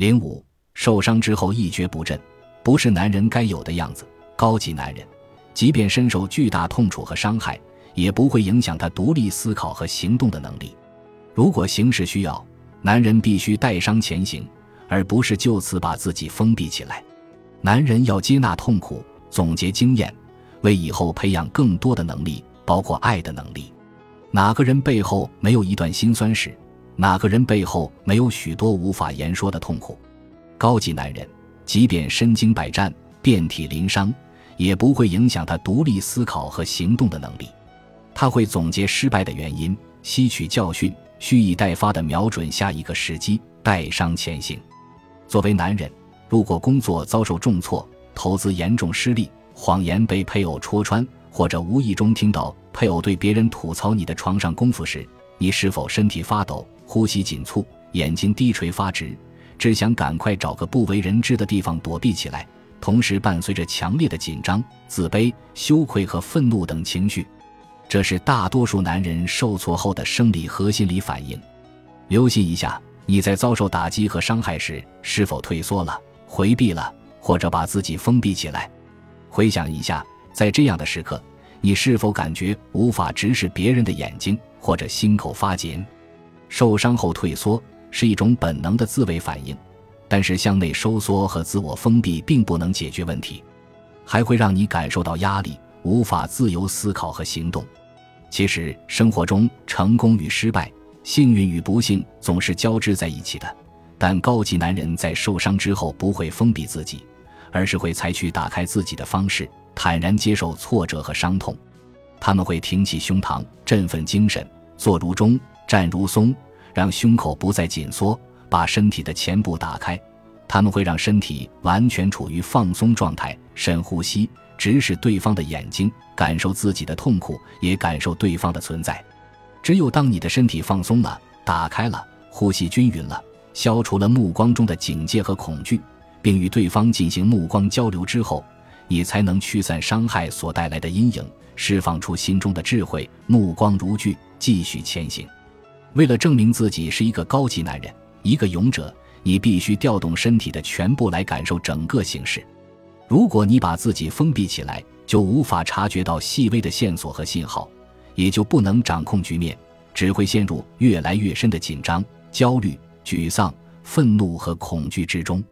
零五，受伤之后一蹶不振，不是男人该有的样子。高级男人，即便身受巨大痛楚和伤害，也不会影响他独立思考和行动的能力。如果形势需要，男人必须带伤前行，而不是就此把自己封闭起来。男人要接纳痛苦，总结经验，为以后培养更多的能力，包括爱的能力。哪个人背后没有一段辛酸史？哪个人背后没有许多无法言说的痛苦？高级男人，即便身经百战、遍体鳞伤，也不会影响他独立思考和行动的能力。他会总结失败的原因，吸取教训，蓄意待发地瞄准下一个时机，带伤前行。作为男人，如果工作遭受重挫，投资严重失利，谎言被配偶戳穿，或者无意中听到配偶对别人吐槽你的床上功夫时，你是否身体发抖？呼吸紧促，眼睛低垂发直，只想赶快找个不为人知的地方躲避起来，同时伴随着强烈的紧张、自卑、羞愧和愤怒等情绪。这是大多数男人受挫后的生理和心理反应。留心一下，你在遭受打击和伤害时，是否退缩了、回避了，或者把自己封闭起来？回想一下，在这样的时刻，你是否感觉无法直视别人的眼睛，或者心口发紧？受伤后退缩是一种本能的自卫反应，但是向内收缩和自我封闭并不能解决问题，还会让你感受到压力，无法自由思考和行动。其实生活中成功与失败、幸运与不幸总是交织在一起的，但高级男人在受伤之后不会封闭自己，而是会采取打开自己的方式，坦然接受挫折和伤痛。他们会挺起胸膛，振奋精神，坐如钟。站如松，让胸口不再紧缩，把身体的前部打开。他们会让身体完全处于放松状态，深呼吸，直视对方的眼睛，感受自己的痛苦，也感受对方的存在。只有当你的身体放松了、打开了，呼吸均匀了，消除了目光中的警戒和恐惧，并与对方进行目光交流之后，你才能驱散伤害所带来的阴影，释放出心中的智慧，目光如炬，继续前行。为了证明自己是一个高级男人，一个勇者，你必须调动身体的全部来感受整个形势。如果你把自己封闭起来，就无法察觉到细微的线索和信号，也就不能掌控局面，只会陷入越来越深的紧张、焦虑、沮丧、愤怒和恐惧之中。